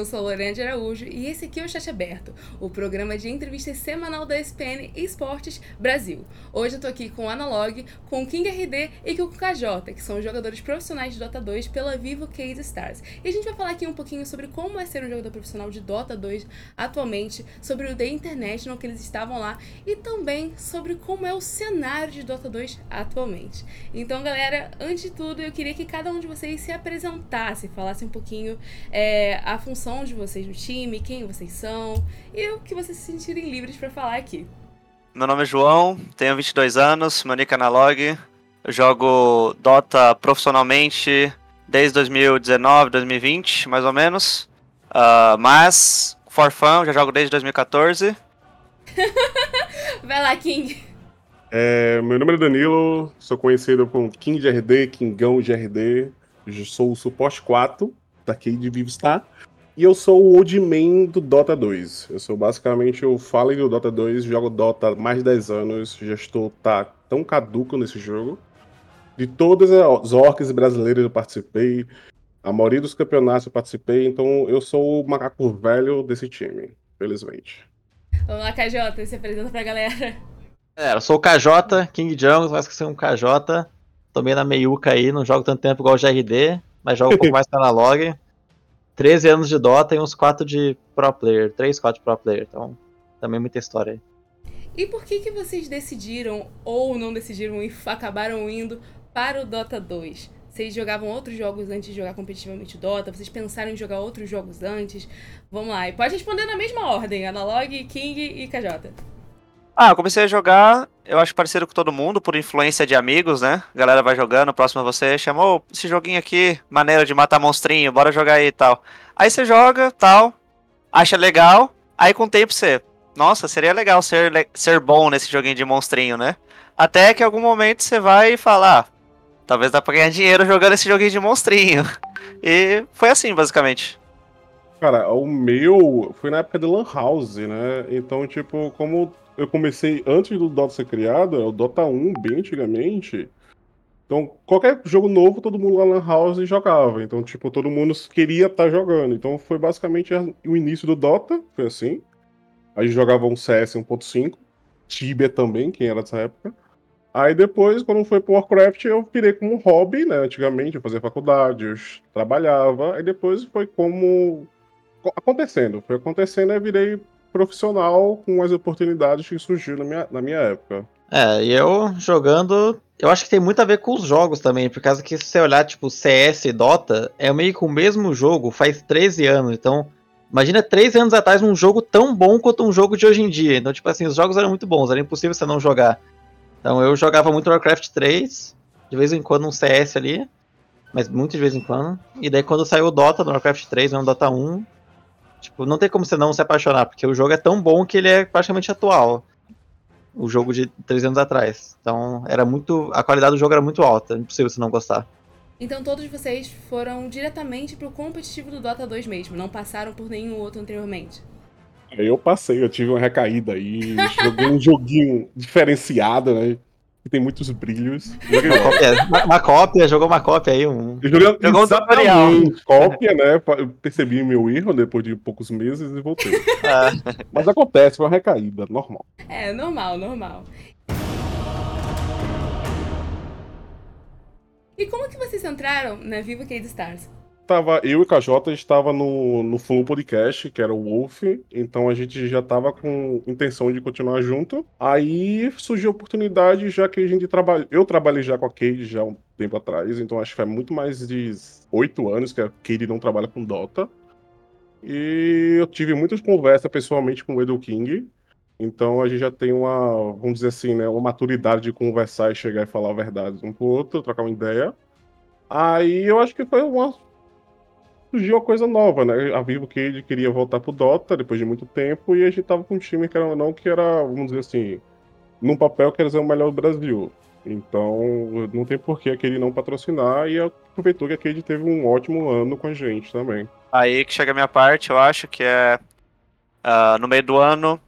Eu sou Lorena Araújo e esse aqui é o Chat Aberto, o programa de entrevista semanal da SPN Esportes Brasil. Hoje eu tô aqui com o Analog, com o King RD e com o KJ, que são jogadores profissionais de Dota 2 pela Vivo Case Stars. E a gente vai falar aqui um pouquinho sobre como é ser um jogador profissional de Dota 2 atualmente, sobre o The International que eles estavam lá e também sobre como é o cenário de Dota 2 atualmente. Então, galera, antes de tudo, eu queria que cada um de vocês se apresentasse, falasse um pouquinho é, a função de vocês no time, quem vocês são e o que vocês se sentirem livres para falar aqui. Meu nome é João, tenho 22 anos, meu nick é Analog, eu jogo Dota profissionalmente desde 2019, 2020, mais ou menos. Uh, mas, for fun, já jogo desde 2014. Vai lá, King. É, meu nome é Danilo, sou conhecido como King de RD, Kingão de RD. Eu sou o suporte 4 daqui de Vivestar. E eu sou o Oldman do Dota 2. Eu sou basicamente o Fallen do Dota 2, jogo Dota há mais de 10 anos, já estou tá, tão caduco nesse jogo. De todas as orcs brasileiras eu participei, a maioria dos campeonatos eu participei, então eu sou o macaco velho desse time, felizmente. Vamos lá, KJ, se apresenta pra galera. É, eu sou o KJ, King Jungle, mas que ser um KJ. Tomei na meiuca aí, não jogo tanto tempo igual o GRD, mas jogo um pouco mais pra analog. 13 anos de Dota e uns 4 de Pro Player, 3, 4 Pro Player, então também muita história aí. E por que que vocês decidiram ou não decidiram e acabaram indo para o Dota 2? Vocês jogavam outros jogos antes de jogar competitivamente Dota? Vocês pensaram em jogar outros jogos antes? Vamos lá, e pode responder na mesma ordem, Analog, King e KJ. Ah, comecei a jogar, eu acho parecido com todo mundo, por influência de amigos, né? Galera vai jogando, próximo a você, chamou esse joguinho aqui, maneira de matar monstrinho, bora jogar aí e tal. Aí você joga, tal, acha legal, aí com o tempo você, nossa, seria legal ser, ser bom nesse joguinho de monstrinho, né? Até que algum momento você vai falar, ah, talvez dá pra ganhar dinheiro jogando esse joguinho de monstrinho. E foi assim, basicamente. Cara, o meu foi na época de Lan House, né? Então, tipo, como eu comecei antes do Dota ser criado, é o Dota 1, bem antigamente. Então, qualquer jogo novo, todo mundo lá na House jogava. Então, tipo, todo mundo queria estar tá jogando. Então, foi basicamente o início do Dota, foi assim. A gente jogava um CS 1.5, Tibia também, quem era dessa época. Aí depois, quando foi pro Warcraft, eu virei como hobby, né? Antigamente, eu fazia faculdade, eu trabalhava. Aí depois foi como acontecendo. Foi acontecendo, aí virei profissional com as oportunidades que surgiram na minha, na minha época. É, e eu jogando. Eu acho que tem muito a ver com os jogos também, por causa que se você olhar, tipo, CS e Dota, é meio que o mesmo jogo faz 13 anos. Então, imagina 13 anos atrás um jogo tão bom quanto um jogo de hoje em dia. Então, tipo assim, os jogos eram muito bons, era impossível você não jogar. Então, eu jogava muito Warcraft 3, de vez em quando um CS ali, mas muito de vez em quando. E daí, quando saiu o Dota no Warcraft 3, no Dota 1, Tipo, não tem como você não se apaixonar, porque o jogo é tão bom que ele é praticamente atual. O jogo de três anos atrás. Então, era muito. A qualidade do jogo era muito alta, impossível você não gostar. Então todos vocês foram diretamente pro competitivo do Dota 2 mesmo, não passaram por nenhum outro anteriormente. Eu passei, eu tive uma recaída aí, joguei um joguinho diferenciado, né? Que tem muitos brilhos. Uma cópia, uma, uma cópia, jogou uma cópia aí. Um... Joguei, jogou um tutorial. Cópia, né? Eu percebi meu erro depois de poucos meses e voltei. Ah. Mas acontece, foi uma recaída, normal. É, normal, normal. E como que vocês entraram na Viva Cade Stars? Tava, eu e KJ estava no, no Flow Podcast, que era o Wolf, então a gente já tava com intenção de continuar junto. Aí surgiu a oportunidade, já que a gente trabalha. Eu trabalhei já com a Cade já um tempo atrás, então acho que faz muito mais de oito anos que a Cade não trabalha com Dota. E eu tive muitas conversas pessoalmente com o Edu King. Então a gente já tem uma, vamos dizer assim, né, uma maturidade de conversar e chegar e falar a verdade um com o outro, trocar uma ideia. Aí eu acho que foi uma surgiu coisa nova, né? A Vivo Cage queria voltar pro Dota depois de muito tempo e a gente tava com um time, que era não, que era, vamos dizer assim, num papel que era o melhor do Brasil. Então, não tem por que aquele não patrocinar e aproveitou que a Cade teve um ótimo ano com a gente também. Aí que chega a minha parte, eu acho que é. Uh, no meio do ano,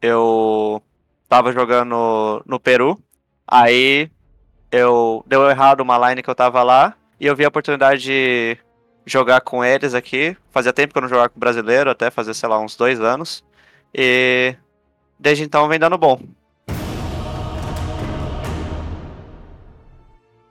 eu tava jogando no Peru. Aí eu deu errado uma line que eu tava lá e eu vi a oportunidade de jogar com eles aqui. Fazia tempo que eu não jogava com brasileiro, até fazer, sei lá, uns dois anos. E desde então vem dando bom.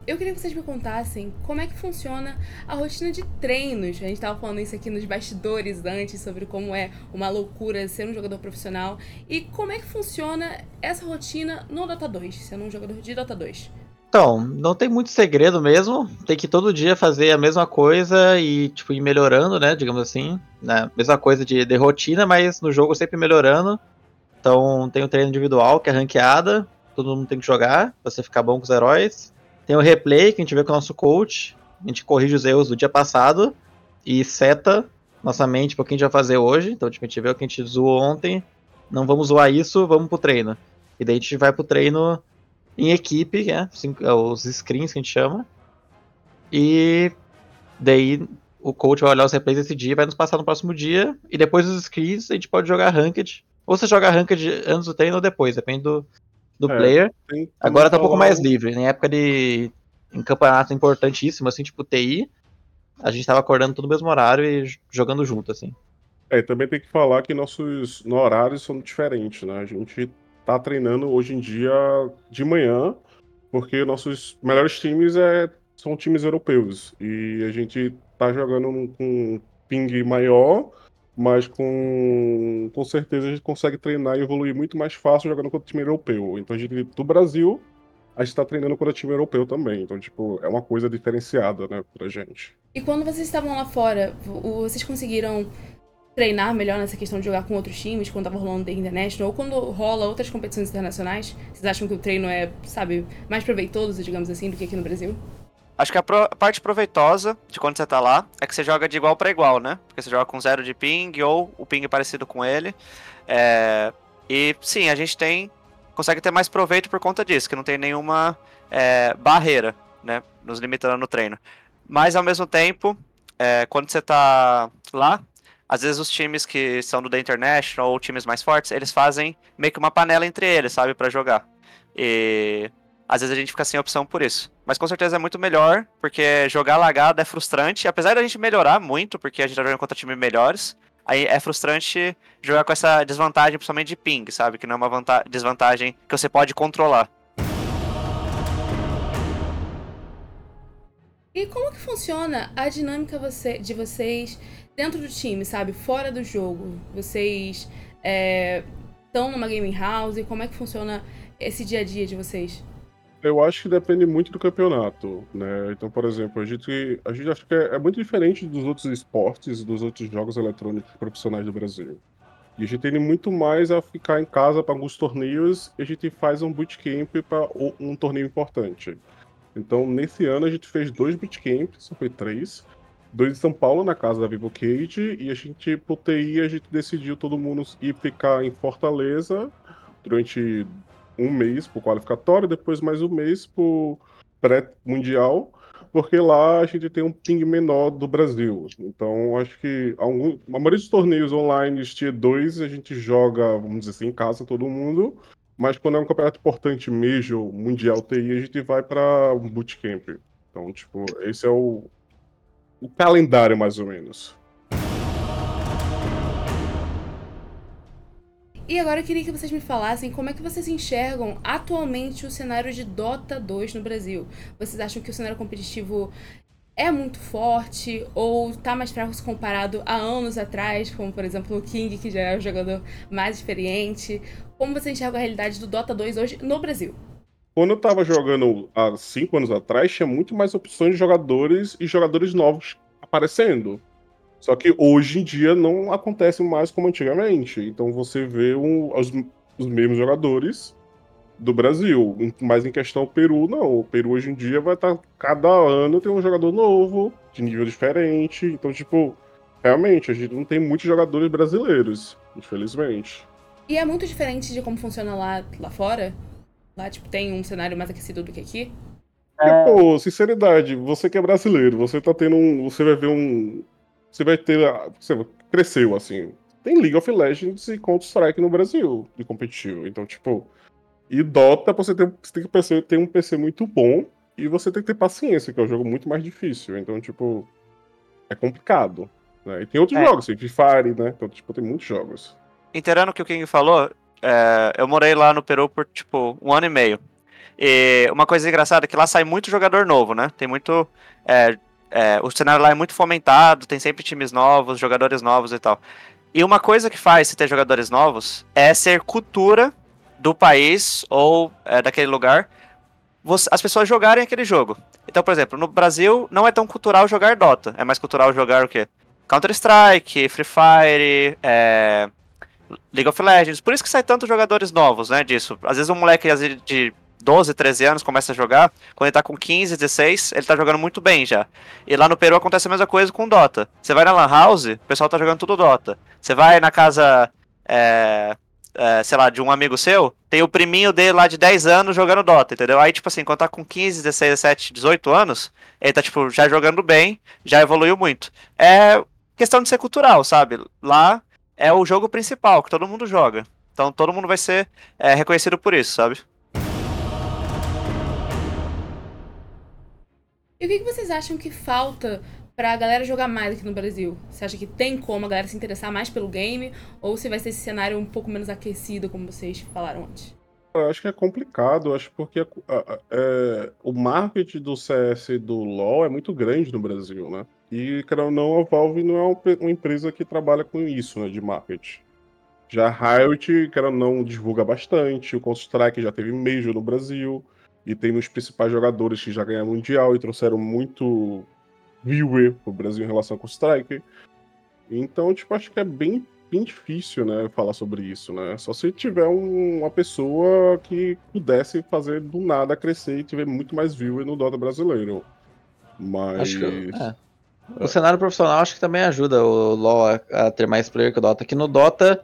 Eu queria que vocês me contassem como é que funciona a rotina de treinos. A gente estava falando isso aqui nos bastidores antes, sobre como é uma loucura ser um jogador profissional. E como é que funciona essa rotina no Dota 2, sendo um jogador de Dota 2? Então, não tem muito segredo mesmo. Tem que todo dia fazer a mesma coisa e, tipo, ir melhorando, né? Digamos assim. Né? Mesma coisa de, de rotina, mas no jogo sempre melhorando. Então, tem o treino individual, que é ranqueada. Todo mundo tem que jogar, pra você ficar bom com os heróis. Tem o replay que a gente vê com o nosso coach. A gente corrige os erros do dia passado e seta nossa mente para o que a gente vai fazer hoje. Então, tipo, a gente vê o que a gente zoou ontem. Não vamos zoar isso, vamos pro treino. E daí a gente vai pro treino em equipe, né? É, os screens que a gente chama. E daí o coach vai olhar os replays desse dia, vai nos passar no próximo dia. E depois dos screens a gente pode jogar ranked. Ou você joga ranked antes do treino ou depois, depende do, do é, player. Tem, Agora tá um pouco mais livre. Em época de em campeonato importantíssimo, assim, tipo TI, a gente tava acordando todo no mesmo horário e jogando junto, assim. É, também tem que falar que nossos no horários são diferentes, né? A gente tá treinando hoje em dia de manhã, porque nossos melhores times é, são times europeus. E a gente tá jogando com um ping maior mas com, com certeza a gente consegue treinar e evoluir muito mais fácil jogando contra o time europeu. Então a gente, do Brasil, a gente está treinando contra o time europeu também. Então, tipo, é uma coisa diferenciada, né, pra gente. E quando vocês estavam lá fora, vocês conseguiram treinar melhor nessa questão de jogar com outros times, quando tava rolando The International, ou quando rola outras competições internacionais? Vocês acham que o treino é, sabe, mais proveitoso, digamos assim, do que aqui no Brasil? Acho que a, pro, parte proveitosa de quando você tá lá é que você joga de igual para igual, né? Porque você joga com zero de ping ou o ping parecido com ele. É, e sim, a gente tem. consegue ter mais proveito por conta disso, que não tem nenhuma é, barreira, né? Nos limitando no treino. Mas ao mesmo tempo, é, quando você tá lá, às vezes os times que são do The International ou times mais fortes, eles fazem meio que uma panela entre eles, sabe, para jogar. E às vezes a gente fica sem opção por isso. Mas com certeza é muito melhor, porque jogar lagado é frustrante. Apesar da gente melhorar muito, porque a gente tá jogando contra times melhores, aí é frustrante jogar com essa desvantagem, principalmente de ping, sabe? Que não é uma desvantagem que você pode controlar. E como que funciona a dinâmica você, de vocês dentro do time, sabe? Fora do jogo. Vocês estão é, numa gaming house? Como é que funciona esse dia a dia de vocês? Eu acho que depende muito do campeonato, né? Então, por exemplo, a gente, a gente acha que é, é muito diferente dos outros esportes, dos outros jogos eletrônicos profissionais do Brasil. E a gente tem muito mais a ficar em casa para alguns torneios e a gente faz um bootcamp para um torneio importante. Então, nesse ano, a gente fez dois bootcamps, só foi três. Dois em São Paulo, na casa da Vivo Cage, e a gente, por TI, a gente decidiu todo mundo ir ficar em Fortaleza durante um mês pro qualificatório, depois mais um mês pro pré-mundial, porque lá a gente tem um ping menor do Brasil. Então, acho que algum, a maioria dos torneios online Tier 2 a gente joga, vamos dizer assim, em casa todo mundo, mas quando é um campeonato importante, Major, Mundial TI, a gente vai para um bootcamp. Então, tipo, esse é o, o calendário mais ou menos. E agora eu queria que vocês me falassem como é que vocês enxergam atualmente o cenário de Dota 2 no Brasil. Vocês acham que o cenário competitivo é muito forte ou tá mais fraco se comparado a anos atrás, como por exemplo o King, que já é o jogador mais experiente? Como você enxerga a realidade do Dota 2 hoje no Brasil? Quando eu tava jogando há cinco anos atrás, tinha muito mais opções de jogadores e jogadores novos aparecendo. Só que hoje em dia não acontece mais como antigamente. Então você vê um, os, os mesmos jogadores do Brasil. Mas em questão Peru, não. O Peru hoje em dia vai estar. Tá, cada ano tem um jogador novo, de nível diferente. Então, tipo, realmente, a gente não tem muitos jogadores brasileiros, infelizmente. E é muito diferente de como funciona lá, lá fora? Lá, tipo, tem um cenário mais aquecido do que aqui? É... pô, sinceridade, você que é brasileiro, você tá tendo um. Você vai ver um, você vai ter. Você cresceu, assim. Tem League of Legends e Counter-Strike no Brasil de competitivo. Então, tipo. E Dota, você tem, você tem que PC, ter um PC muito bom e você tem que ter paciência, que é um jogo muito mais difícil. Então, tipo. é complicado. Né? E tem outros É. jogos, tem Free Fire, né? Então, tipo, tem muitos jogos. Inteirando o que o King falou, é, eu morei lá no Peru por, tipo, um ano e meio. E uma coisa engraçada é que lá sai muito jogador novo, né? Tem muito. é, é, o cenário lá é muito fomentado, tem sempre times novos, jogadores novos e tal. E uma coisa que faz se ter jogadores novos é ser cultura do país ou é, daquele lugar você- as pessoas jogarem aquele jogo. Então, por exemplo, no Brasil não é tão cultural jogar Dota, é mais cultural jogar o quê? Counter-Strike, Free Fire, é, League of Legends. Por isso que sai tantos jogadores novos, né, disso. Às vezes um moleque de 12, 13 anos começa a jogar, quando ele tá com 15, 16, ele tá jogando muito bem já. E lá no Peru acontece a mesma coisa com Dota. Você vai na Lan House, o pessoal tá jogando tudo Dota. Você vai na casa, é, é, sei lá, de um amigo seu, tem o priminho dele lá de 10 anos jogando Dota, entendeu? Aí, tipo assim, quando tá com 15, 16, 17, 18 anos, ele tá, tipo, já jogando bem, já evoluiu muito. É questão de ser cultural, sabe? Lá é o jogo principal, que todo mundo joga. Então todo mundo vai ser é, reconhecido por isso, sabe? E o que, que vocês acham que falta pra galera jogar mais aqui no Brasil? Você acha que tem como a galera se interessar mais pelo game? Ou se vai ser esse cenário um pouco menos aquecido, como vocês falaram antes? Eu acho que é complicado, acho porque a- a- é, o marketing do CS e do LoL é muito grande no Brasil, né? E, querendo ou não, a Valve não é uma, empresa que trabalha com isso, né, de marketing. Já a Riot, querendo ou não, divulga bastante, o Counter-Strike já teve Major no Brasil, e tem uns principais jogadores que já ganharam Mundial e trouxeram muito viewer pro Brasil em relação ao Counter-Strike. Então, tipo, acho que é bem, bem difícil, né, falar sobre isso, né? Só se tiver um- uma pessoa que pudesse fazer do nada crescer e tiver muito mais viewer no Dota brasileiro. Mas. Acho que. é. O cenário profissional acho que também ajuda o LoL a, a ter mais player que o Dota. Que no Dota,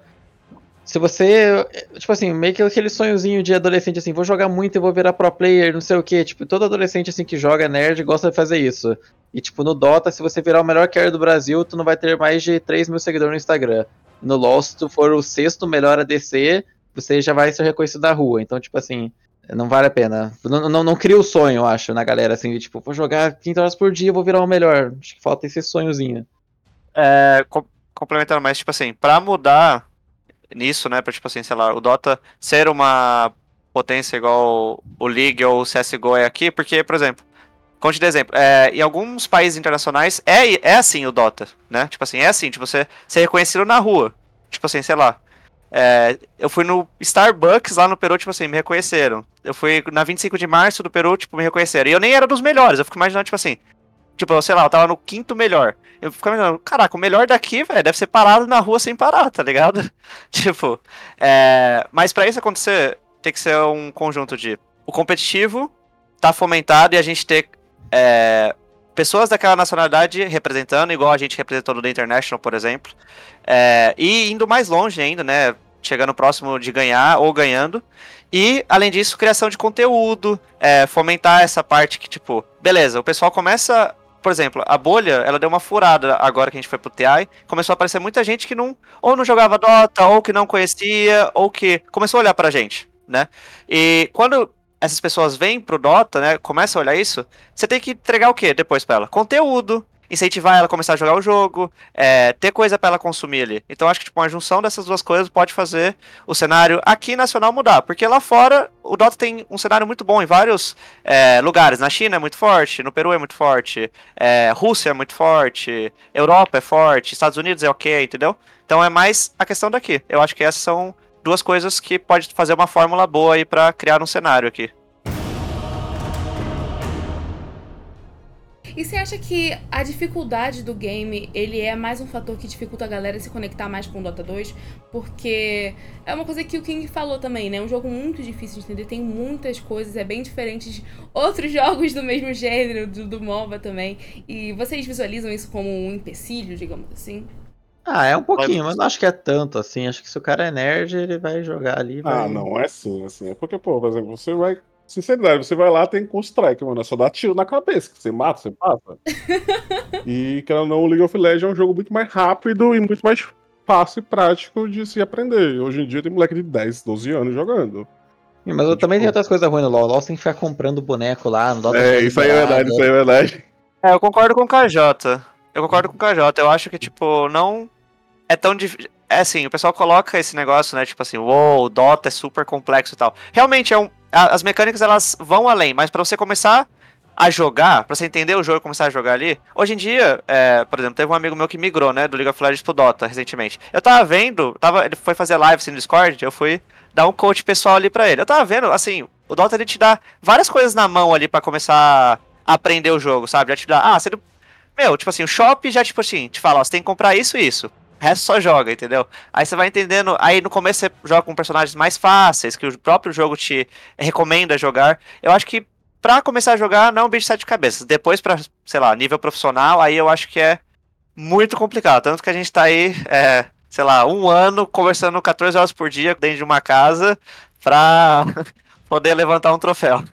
se você. Tipo assim, meio que aquele sonhozinho de adolescente assim, vou jogar muito e vou virar pro player, não sei o que. Tipo, todo adolescente assim que joga nerd gosta de fazer isso. E tipo, no Dota, se você virar o melhor carry do Brasil, tu não vai ter mais de 3 mil seguidores no Instagram. No LoL, se tu for o sexto melhor ADC, você já vai ser reconhecido na rua. Então, tipo assim. Não vale a pena. Não, não, não cria o sonho, eu acho, na galera, assim, de tipo, vou jogar 30 horas por dia, vou virar o melhor. Acho que falta esse sonhozinho. É, com- complementando mais, tipo assim, pra mudar nisso, né, pra, tipo assim, sei lá, o Dota ser uma potência igual o League ou o CSGO é aqui, porque, por exemplo, conte de exemplo, é, em alguns países internacionais é, é assim o Dota, né, tipo assim, é assim, tipo, você ser reconhecido na rua, tipo assim, sei lá, é, eu fui no Starbucks lá no Peru, tipo assim, me reconheceram. Eu fui na 25 de março do Peru, tipo, me reconheceram. E eu nem era dos melhores, eu fico imaginando, tipo assim, tipo, sei lá, eu tava no quinto melhor. Eu fico imaginando, caraca, o melhor daqui, velho, deve ser parado na rua sem parar, tá ligado? tipo, é, mas pra isso acontecer, tem que ser um conjunto de o competitivo tá fomentado e a gente ter é, pessoas daquela nacionalidade representando, igual a gente representou no The International, por exemplo, é, e indo mais longe ainda, né? Chegando próximo de ganhar ou ganhando. E, além disso, criação de conteúdo, é, fomentar essa parte que, tipo, beleza, o pessoal começa. Por exemplo, a bolha, ela deu uma furada agora que a gente foi pro TI. Começou a aparecer muita gente que não. Ou não jogava Dota, ou que não conhecia, ou que começou a olhar pra gente, né? E quando essas pessoas vêm pro Dota, né? Começam a olhar isso, você tem que entregar o quê depois pra ela? Conteúdo. Incentivar ela a começar a jogar o jogo, é, ter coisa pra ela consumir ali. Então acho que tipo, uma junção dessas duas coisas pode fazer o cenário aqui nacional mudar. Porque lá fora o Dota tem um cenário muito bom em vários é, lugares. Na China é muito forte, no Peru é muito forte, é, Rússia é muito forte, Europa é forte, Estados Unidos é ok, entendeu? Então é mais a questão daqui. Eu acho que essas são duas coisas que pode fazer uma fórmula boa aí pra criar um cenário aqui. E você acha que a dificuldade do game, ele é mais um fator que dificulta a galera se conectar mais com o Dota 2? Porque é uma coisa que o King falou também, né? É um jogo muito difícil de entender, tem muitas coisas, é bem diferente de outros jogos do mesmo gênero, do, do MOBA também. E vocês visualizam isso como um empecilho, digamos assim? Ah, é um pouquinho, mas não acho que é tanto assim. Acho que se o cara é nerd, ele vai jogar ali. Ah, vai- não, é sim, assim. É porque, pô, por exemplo, você vai. Sinceridade, você vai lá, tem com strike, mano. É só dar tiro na cabeça. que Você mata, você passa. e, ou não, o League of Legends é um jogo muito mais rápido e muito mais fácil e prático de se aprender. Hoje em dia tem moleque de 10, 12 anos jogando. Sim, Mas eu Tipo- também tem outras coisas ruins no LoL. O LoL tem que ficar comprando boneco lá. É, isso aí é verdade, isso aí é verdade. É, eu concordo com o KJ. Eu concordo com o KJ. Eu acho que, tipo, não é tão difícil. É assim, o pessoal coloca esse negócio, né? Tipo assim, uou, o Dota é super complexo e tal. Realmente, é um, as mecânicas elas vão além, mas para você começar a jogar, pra você entender o jogo e começar a jogar ali, hoje em dia, é, por exemplo, teve um amigo meu que migrou, né, do League of Legends pro Dota recentemente. Eu tava vendo, tava, ele foi fazer live assim, no Discord, eu fui dar um coach pessoal ali pra ele. Eu tava vendo, assim, o Dota ele te dá várias coisas na mão ali para começar a aprender o jogo, sabe? Já te dá, ah, você meu, tipo assim, o shop já, tipo assim, te fala, ó, você tem que comprar isso e isso. O resto só joga, entendeu? Aí você vai entendendo. Aí no começo você joga com personagens mais fáceis, que o próprio jogo te recomenda jogar. Eu acho que pra começar a jogar, não é um bicho de sete cabeças. Depois, pra, sei lá, nível profissional, aí eu acho que é muito complicado. Tanto que a gente tá aí, é, sei lá, um ano conversando 14 horas por dia dentro de uma casa pra poder levantar um troféu.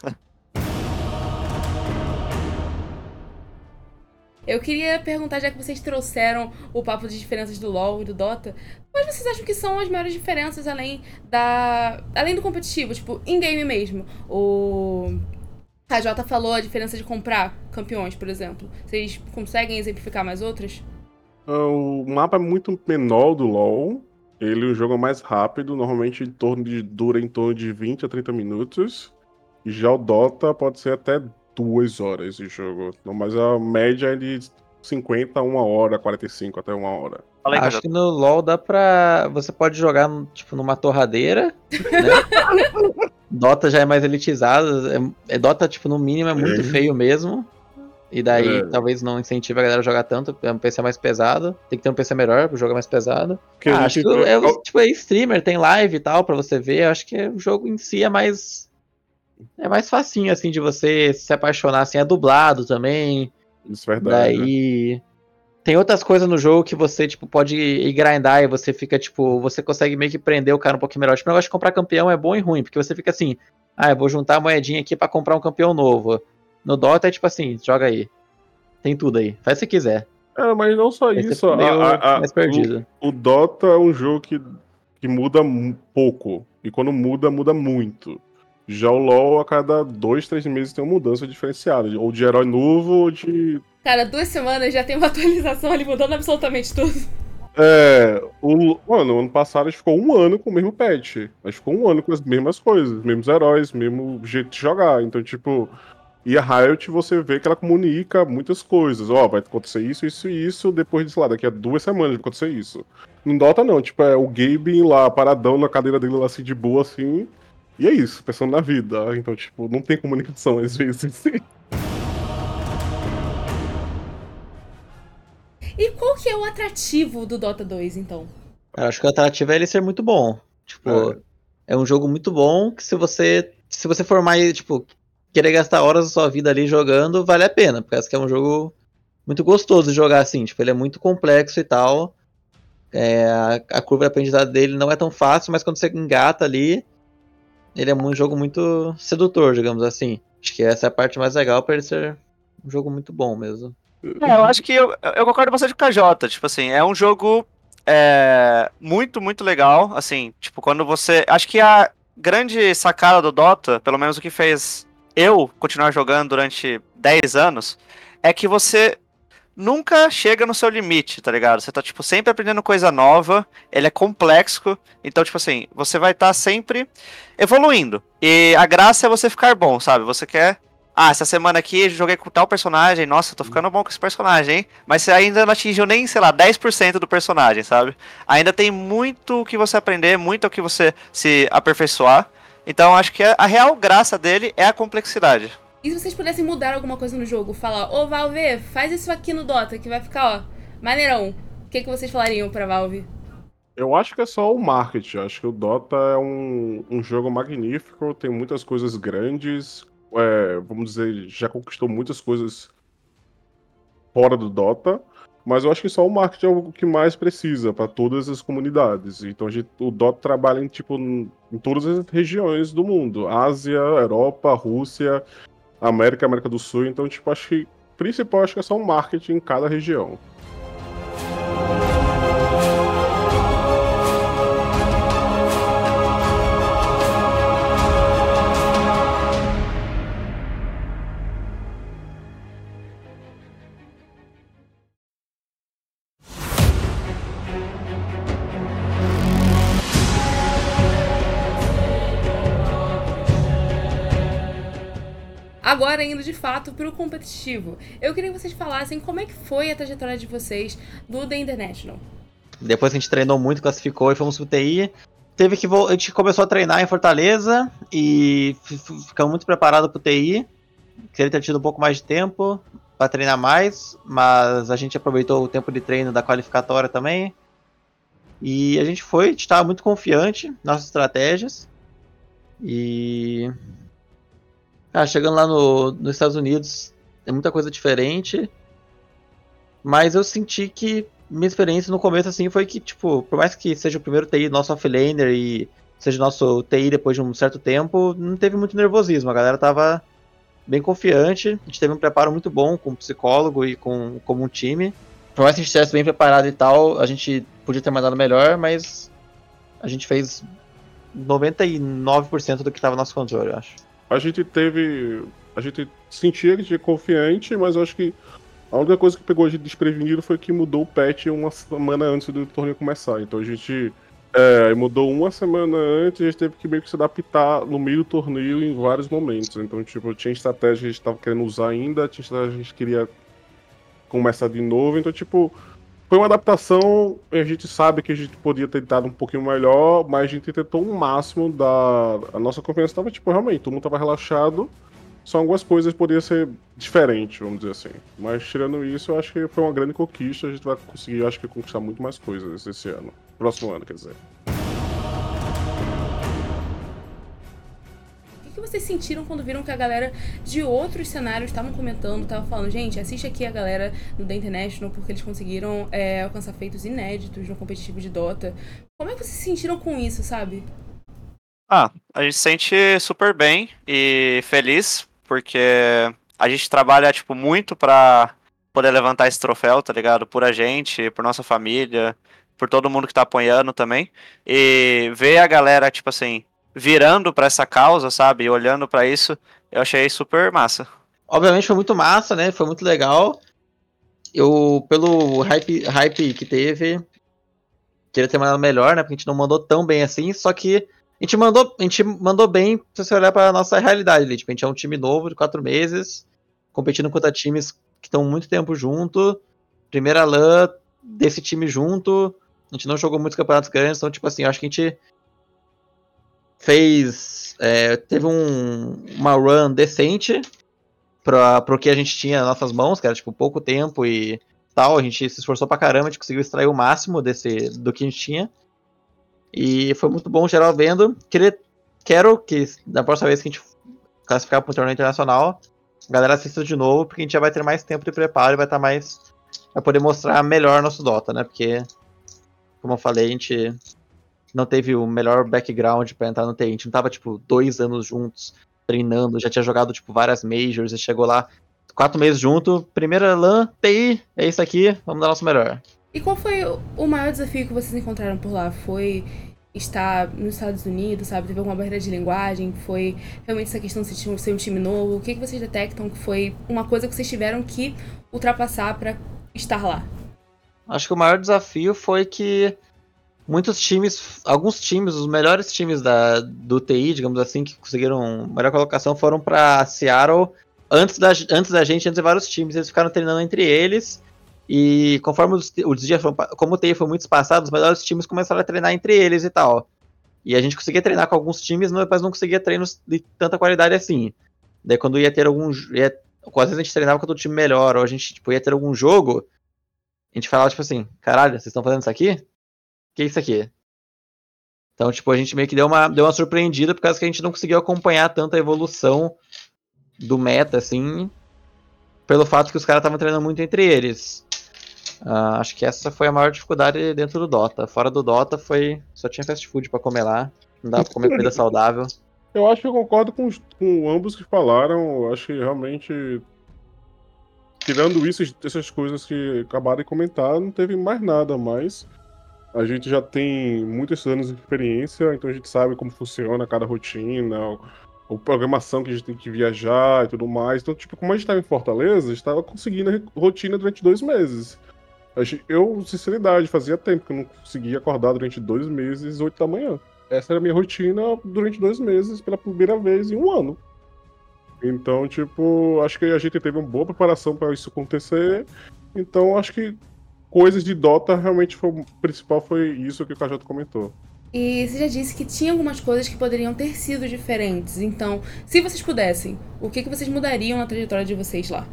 Eu queria perguntar, já que vocês trouxeram o papo de diferenças do LoL e do Dota, quais vocês acham que são as maiores diferenças além da. além do competitivo, tipo, in-game mesmo? O. A Jota falou a diferença de comprar campeões, por exemplo. Vocês conseguem exemplificar mais outras? Ah, o mapa é muito menor do LoL. Ele o jogo é mais rápido, normalmente em torno de, dura em torno de 20 a 30 minutos. Já o Dota pode ser até duas horas de jogo. Mas a média é de 50 a 1 hora, 45 até 1 hora. Aí, Acho que no LoL dá pra. Você pode jogar, tipo, numa torradeira, né? Dota já é mais elitizado. É, é, Dota, tipo, no mínimo é muito é. feio mesmo. E daí é. talvez não incentive a galera a jogar tanto. É um PC mais pesado. Tem que ter um PC melhor pro jogo mais pesado. Ah, acho que é, tipo, é streamer, tem live e tal pra você ver. Acho que o jogo em si é mais é mais facinho, assim, de você se apaixonar, assim, é dublado também. Isso é verdade. Daí. Né? Tem outras coisas no jogo que você, tipo, pode ir grindar e você fica, tipo, você consegue meio que prender o cara um pouquinho melhor. Tipo, o negócio de comprar campeão é bom e ruim, porque você fica assim, ah, eu vou juntar a moedinha aqui para comprar um campeão novo. No Dota é tipo assim, joga aí. Tem tudo aí, faz se quiser. É, mas não só isso. A, a, mais perdido. O, o, Dota é um jogo que, que muda pouco. E quando muda, muda muito. Já o LoL, a cada dois, três meses tem uma mudança diferenciada. Ou de herói novo, ou de. Cara, duas semanas já tem uma atualização ali mudando absolutamente tudo. É. O, mano, ano passado a gente ficou um ano com o mesmo patch. A gente ficou um ano com as mesmas coisas, mesmos heróis, mesmo jeito de jogar. Então, tipo. E a Riot, você vê que ela comunica muitas coisas. Ó, oh, vai acontecer isso, isso e isso. Depois de, sei lá, daqui a duas semanas vai acontecer isso. No Dota, não. Tipo, é o Gabe lá, paradão na cadeira dele, lá, assim, de boa, assim. E é isso, pensando na vida. Então, tipo, não tem comunicação às vezes. E qual que é o atrativo do Dota 2, então? Eu acho que o atrativo é ele ser muito bom. Tipo, é. é um jogo muito bom que se você se você for mais, tipo, querer gastar horas da sua vida ali jogando, vale a pena, porque é um jogo muito gostoso de jogar assim, tipo, ele é muito complexo e tal. É, a, a curva de aprendizado dele não é tão fácil, mas quando você engata ali, ele é um jogo muito sedutor, digamos assim. Acho que essa é a parte mais legal para ele ser um jogo muito bom mesmo. É, eu acho que eu, eu concordo bastante com o KJ. Tipo assim, é um jogo é, muito, muito legal. Assim, tipo, quando você. Acho que a grande sacada do Dota, pelo menos o que fez eu continuar jogando durante 10 anos, é que você nunca chega no seu limite, tá ligado? Você tá, tipo, sempre aprendendo coisa nova, ele é complexo, então, tipo assim, você vai estar tá sempre evoluindo. E a graça é você ficar bom, sabe? Você quer. Ah, essa semana aqui joguei com tal personagem, nossa, tô ficando bom com esse personagem, hein? Mas você ainda não atingiu nem, sei lá, 10% do personagem, sabe? Ainda tem muito o que você aprender, muito o que você se aperfeiçoar. Então, acho que a real graça dele é a complexidade. E se vocês pudessem mudar alguma coisa no jogo? Falar, ô Valve, faz isso aqui no Dota, que vai ficar, ó, maneirão. O que, que vocês falariam pra Valve? Eu acho que é só o marketing. Acho que o Dota é um, um jogo magnífico, tem muitas coisas grandes. É, vamos dizer, já conquistou muitas coisas fora do Dota. Mas eu acho que só o marketing é o que mais precisa para todas as comunidades. Então gente, o Dota trabalha em, tipo, em todas as regiões do mundo: Ásia, Europa, Rússia. América, América do Sul. Então, tipo, acho que principal acho que é só um marketing em cada região. Fato pro competitivo. Eu queria que vocês falassem como é que foi a trajetória de vocês do The International. Depois a gente treinou muito, classificou e fomos pro TI. Teve que a gente começou a treinar em Fortaleza e ficamos muito preparados pro TI. Queria ter tido um pouco mais de tempo para treinar mais, mas a gente aproveitou o tempo de treino da qualificatória também. E a gente foi, a gente estava muito confiante nas nossas estratégias. E. Ah, chegando lá no, nos Estados Unidos, é muita coisa diferente. Mas eu senti que minha experiência no começo, assim, foi que, tipo, por mais que seja o primeiro TI nosso offlaner e seja nosso TI depois de um certo tempo, não teve muito nervosismo. A galera tava bem confiante. A gente teve um preparo muito bom com o psicólogo e com como um time. Por mais que a gente estivesse bem preparado e tal, a gente podia ter mandado melhor, mas a gente fez 99% do que estava no nosso controle, eu acho. A gente teve. A gente sentia que tinha confiante, mas acho que a única coisa que pegou a gente desprevenido foi que mudou o patch uma semana antes do torneio começar. Então a gente é, mudou uma semana antes, a gente teve que meio que se adaptar no meio do torneio em vários momentos. Então, tipo, tinha estratégia que a gente tava querendo usar ainda, tinha estratégia que a gente queria começar de novo. Então, tipo, foi uma adaptação. A gente sabe que a gente podia ter dado um pouquinho melhor, mas a gente tentou o máximo da. A nossa confiança tava, tipo, realmente, todo mundo tava relaxado. Só algumas coisas poderiam ser diferentes, vamos dizer assim. Mas tirando isso, eu acho que foi uma grande conquista. A gente vai conseguir, acho que, conquistar muito mais coisas esse ano. Próximo ano, quer dizer. Que vocês sentiram quando viram que a galera de outros cenários estavam comentando, estavam falando, gente, assiste aqui a galera do The International porque eles conseguiram é, alcançar feitos inéditos no competitivo de Dota. Como é que vocês se sentiram com isso, sabe? Ah, a gente se sente super bem e feliz porque a gente trabalha, tipo, muito pra poder levantar esse troféu, tá ligado? Por a gente, por nossa família, por todo mundo que tá apoiando também. E ver a galera, tipo assim, virando para essa causa, sabe? Olhando para isso, eu achei super massa. Obviamente foi muito massa, né? Foi muito legal. Eu, pelo hype, hype que teve, queria ter mandado melhor, né? Porque a gente não mandou tão bem assim, só que a gente mandou, a gente mandou bem se você olhar para nossa realidade ali. Tipo, a gente é um time novo de quatro meses, competindo contra times que estão muito tempo junto. Primeira LAN desse time junto. A gente não jogou muitos campeonatos grandes, então, tipo assim, acho que a gente fez. É, teve um, uma run decente para o que a gente tinha nas nossas mãos, que era tipo pouco tempo e tal. A gente se esforçou pra caramba, a gente conseguiu extrair o máximo desse, do que a gente tinha. E foi muito bom geral vendo. Queria, quero que da próxima vez que a gente classificar para o torneio internacional, a galera assista de novo, porque a gente já vai ter mais tempo de preparo e vai estar tá mais. Vai poder mostrar melhor nosso Dota, né? Porque, como eu falei, a gente não teve o melhor background para entrar no TI. A gente não tava, tipo, dois anos juntos treinando, já tinha jogado, tipo, várias majors e chegou lá quatro meses junto. Primeira LAN, TI, é isso aqui, vamos dar nosso melhor. E qual foi o maior desafio que vocês encontraram por lá? Foi estar nos Estados Unidos, sabe? Teve alguma barreira de linguagem? Foi realmente essa questão de ser um time novo? O que, que vocês detectam que foi uma coisa que vocês tiveram que ultrapassar para estar lá? Acho que o maior desafio foi que muitos times, alguns times, os melhores times da, do TI, digamos assim, que conseguiram melhor colocação, foram para Seattle antes da, antes da gente, antes de vários times. Eles ficaram treinando entre eles e conforme os, os dias foram, como o TI foi muito espaçado, os melhores times começaram a treinar entre eles e tal. E a gente conseguia treinar com alguns times, mas não conseguia treinos de tanta qualidade assim. Daí quando ia ter algum. Ia, a gente treinava com o time melhor, ou a gente tipo, ia ter algum jogo, a gente falava tipo assim, caralho, vocês estão fazendo isso aqui? Que é isso aqui? Então, tipo, a gente meio que deu uma, deu uma surpreendida por causa que a gente não conseguiu acompanhar tanta evolução do meta, assim, pelo fato que os caras estavam treinando muito entre eles. Uh, acho que essa foi a maior dificuldade dentro do Dota. Fora do Dota foi. Só tinha fast food pra comer lá. Não dava pra comer comida saudável. Eu acho que eu concordo com, com ambos que falaram. Eu acho que realmente. Tirando isso, essas coisas que acabaram de comentar, não teve mais nada mais. A gente já tem muitos anos de experiência, então a gente sabe como funciona cada rotina, a programação que a gente tem que viajar e tudo mais. Então, tipo, como a gente estava em Fortaleza, a gente estava conseguindo a rotina durante dois meses. Eu, sinceridade, fazia tempo que eu não conseguia acordar durante dois meses, oito da manhã. Essa era a minha rotina durante dois meses, pela primeira vez em um ano. Então, tipo, acho que a gente teve uma boa preparação para isso acontecer. Então, acho que coisas de Dota realmente foi, o principal foi isso que o Cajato comentou. E você já disse que tinha algumas coisas que poderiam ter sido diferentes. Então, se vocês pudessem, o que, que vocês mudariam na trajetória de vocês lá?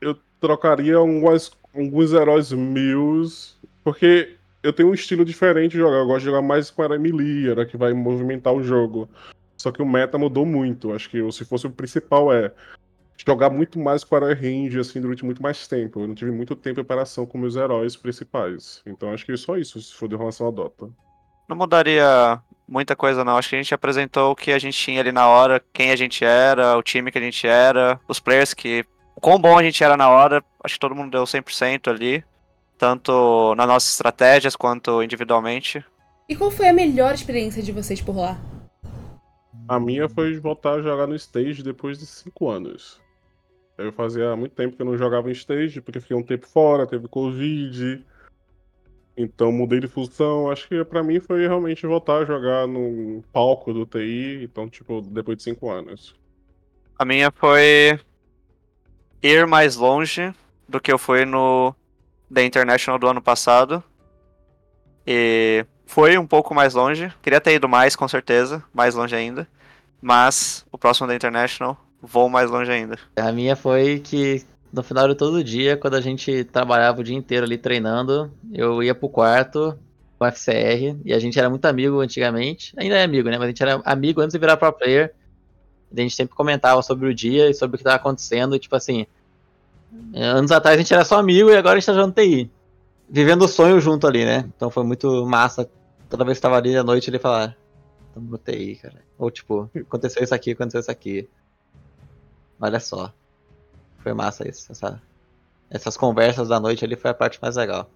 Eu trocaria algumas, alguns heróis meus, porque eu tenho um estilo diferente de jogar. Eu gosto de jogar mais com a Emily, era que vai movimentar o jogo. Só que o meta mudou muito. Acho que se fosse o principal é jogar muito mais com a range, assim, durante muito mais tempo. Eu não tive muito tempo de operação com meus heróis principais. Então acho que é só isso, se for de relação a Dota. Não mudaria muita coisa, não. Acho que a gente apresentou o que a gente tinha ali na hora, quem a gente era, o time que a gente era, os players que. O quão bom a gente era na hora. Acho que todo mundo deu 100% ali. Tanto nas nossas estratégias quanto individualmente. E qual foi a melhor experiência de vocês por lá? A minha foi voltar a jogar no stage depois de 5 anos. Eu fazia muito tempo que eu não jogava em stage, porque fiquei um tempo fora, teve Covid. Então mudei de função. Acho que para mim foi realmente voltar a jogar no palco do TI. Então, tipo, depois de cinco anos. A minha foi ir mais longe do que eu fui no The International do ano passado. E foi um pouco mais longe. Queria ter ido mais, com certeza. Mais longe ainda. Mas o próximo The International, vou mais longe ainda. A minha foi que no final de todo dia, quando a gente trabalhava o dia inteiro ali treinando, eu ia pro quarto com FCR e a gente era muito amigo antigamente. Ainda é amigo, né? Mas a gente era amigo antes de virar pro player. A gente sempre comentava sobre o dia e sobre o que tava acontecendo. E, tipo assim, anos atrás a gente era só amigo e agora a gente tá jogando TI. Vivendo o sonho junto ali, né? Então foi muito massa. Toda vez que tava ali à noite ele falar, tamo no TI, cara. Ou tipo, aconteceu isso aqui, aconteceu isso aqui. Olha só. Foi massa isso. Essa, essas conversas da noite ali foi a parte mais legal.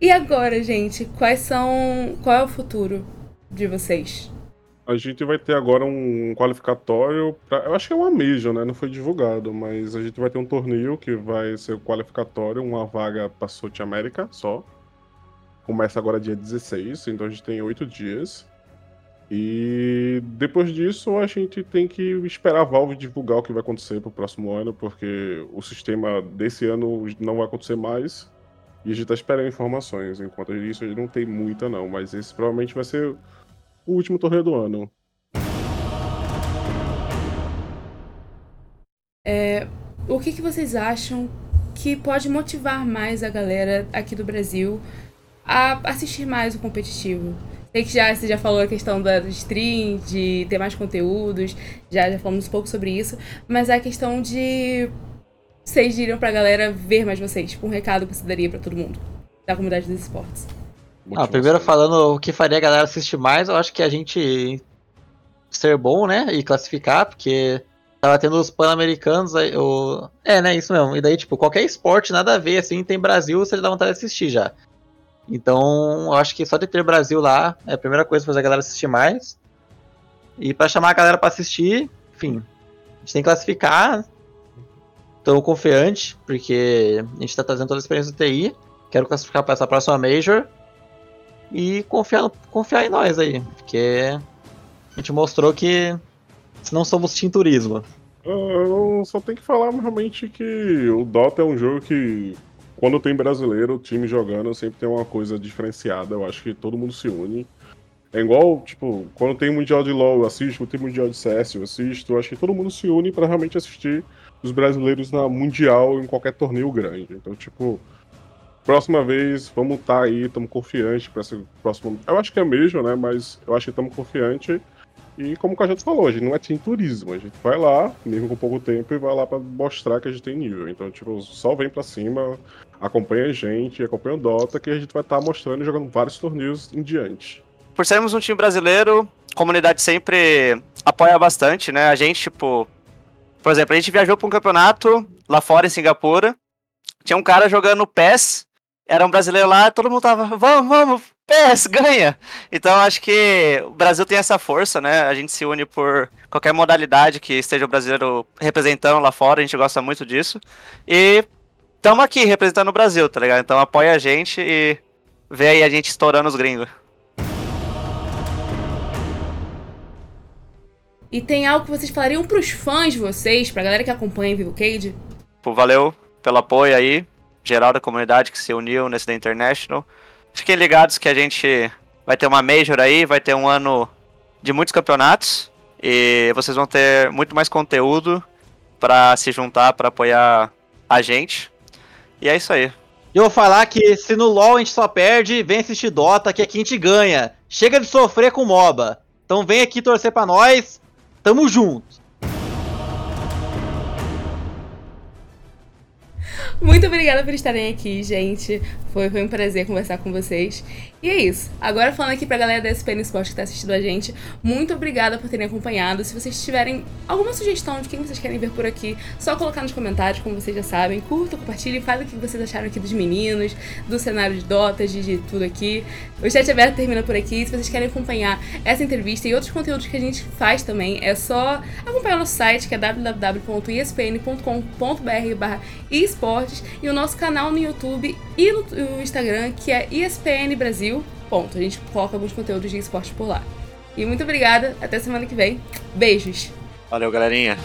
E agora, gente, quais são. Qual é o futuro de vocês? A gente vai ter agora um qualificatório. Pra, eu acho que é uma Major, né? Não foi divulgado, mas a gente vai ter um torneio que vai ser o qualificatório, uma vaga para South América só. Começa agora dia 16, então a gente tem oito dias. E depois disso a gente tem que esperar a Valve divulgar o que vai acontecer para o próximo ano, porque o sistema desse ano não vai acontecer mais. E a gente está esperando informações. Enquanto isso, a gente não tem muita, não. Mas esse provavelmente vai ser o último torneio do ano. É, o que, que vocês acham que pode motivar mais a galera aqui do Brasil a assistir mais o competitivo? Sei que já, você já falou a questão da stream, de ter mais conteúdos, já, já falamos um pouco sobre isso, mas a questão de vocês diriam pra galera ver mais vocês, tipo um recado que você daria pra todo mundo da comunidade dos esportes. Ah, primeiro falando o que faria a galera assistir mais, eu acho que a gente ser bom, né, e classificar, porque tava tendo os pan-americanos, o... é, né, isso mesmo, e daí, tipo, qualquer esporte, nada a ver, assim, tem Brasil, você dá vontade de assistir já. Então, eu acho que só de ter Brasil lá é a primeira coisa pra fazer a galera assistir mais. E para chamar a galera para assistir, enfim, a gente tem que classificar. Tô confiante, porque a gente tá trazendo toda a experiência do TI. Quero classificar para essa próxima Major. E confiar, confiar em nós aí, porque a gente mostrou que não somos Team Turismo. Eu só tenho que falar realmente que o Dota é um jogo que quando tem brasileiro, time jogando, sempre tem uma coisa diferenciada. Eu acho que todo mundo se une. É igual, tipo, quando tem Mundial de LoL, eu assisto, tem Mundial de CS, eu assisto. Eu acho que todo mundo se une para realmente assistir os brasileiros na Mundial em qualquer torneio grande. Então, tipo, próxima vez, vamos estar tá aí, estamos confiantes para esse próximo. Eu acho que é mesmo, né? Mas eu acho que estamos confiantes. E como o gente falou, a gente não é team turismo, a gente vai lá, mesmo com pouco tempo, e vai lá para mostrar que a gente tem nível. Então, tipo, só vem para cima, acompanha a gente, acompanha o Dota, que a gente vai estar tá mostrando e jogando vários torneios em diante. Por sermos um time brasileiro, a comunidade sempre apoia bastante, né? A gente, tipo. Por exemplo, a gente viajou para um campeonato lá fora em Singapura. Tinha um cara jogando PES, era um brasileiro lá, todo mundo tava, vamos, vamos, PES, ganha! Então acho que o Brasil tem essa força, né? A gente se une por qualquer modalidade que esteja o brasileiro representando lá fora, a gente gosta muito disso. E estamos aqui representando o Brasil, tá ligado? Então apoia a gente e vê aí a gente estourando os gringos. E tem algo que vocês falariam pros fãs de vocês, pra galera que acompanha Vivo Cade? Pô, valeu pelo apoio aí, geral da comunidade que se uniu nesse da International. Fiquem ligados que a gente vai ter uma Major aí, vai ter um ano de muitos campeonatos e vocês vão ter muito mais conteúdo para se juntar, para apoiar a gente. E é isso aí. Eu vou falar que se no LoL a gente só perde, vem assistir Dota, que aqui a gente ganha. Chega de sofrer com MOBA. Então vem aqui torcer pra nós. Tamo junto. Muito obrigada por estarem aqui, gente. Foi, foi um prazer conversar com vocês. E é isso. Agora falando aqui pra galera da SPN Sport que tá assistindo a gente, muito obrigada por terem acompanhado. Se vocês tiverem alguma sugestão de quem vocês querem ver por aqui, só colocar nos comentários, como vocês já sabem. Curta, compartilhem, falem o que vocês acharam aqui dos meninos, do cenário de Dotas, de, de tudo aqui. O chat aberto termina por aqui. Se vocês querem acompanhar essa entrevista e outros conteúdos que a gente faz também, é só acompanhar o nosso site, que é www.espn.com.br esportes e o nosso canal no YouTube e no Instagram, que é ESPN Brasil. Ponto. A gente coloca alguns conteúdos de esporte por lá. E muito obrigada, até semana que vem. Beijos! Valeu, galerinha!